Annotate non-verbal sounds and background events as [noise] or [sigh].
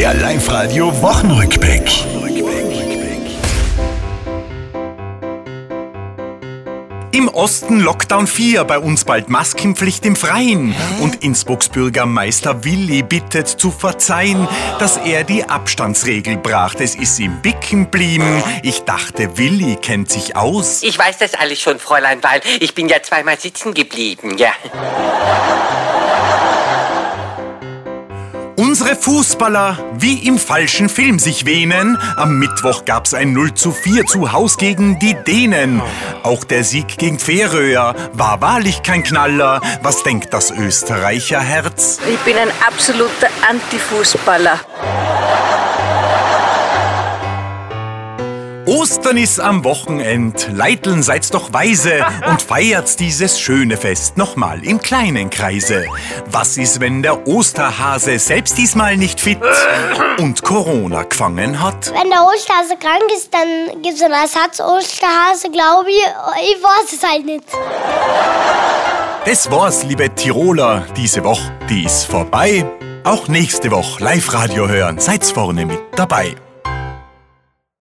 Der Live-Radio Wochenrückblick. Im Osten Lockdown 4, bei uns bald Maskenpflicht im Freien. Und Innsbrucks Bürgermeister Willi bittet zu verzeihen, dass er die Abstandsregel brach. Es ist ihm bicken blieben. Ich dachte, Willi kennt sich aus. Ich weiß das alles schon, Fräulein, weil ich bin ja zweimal sitzen geblieben, ja. Unsere Fußballer wie im falschen Film sich wähnen. Am Mittwoch gab's ein 0 zu 4 zu Haus gegen die Dänen. Auch der Sieg gegen Färöer war wahrlich kein Knaller. Was denkt das Österreicher Herz? Ich bin ein absoluter Antifußballer. Ostern ist am Wochenend. Leiteln seid's doch weise [laughs] und feiert dieses schöne Fest nochmal im kleinen Kreise. Was ist, wenn der Osterhase selbst diesmal nicht fit [coughs] und Corona gefangen hat? Wenn der Osterhase krank ist, dann gibt es einen Ersatz-Osterhase, glaube ich. Ich weiß es halt nicht. Das war's, liebe Tiroler. Diese Woche, die ist vorbei. Auch nächste Woche Live-Radio hören. Seid's vorne mit dabei.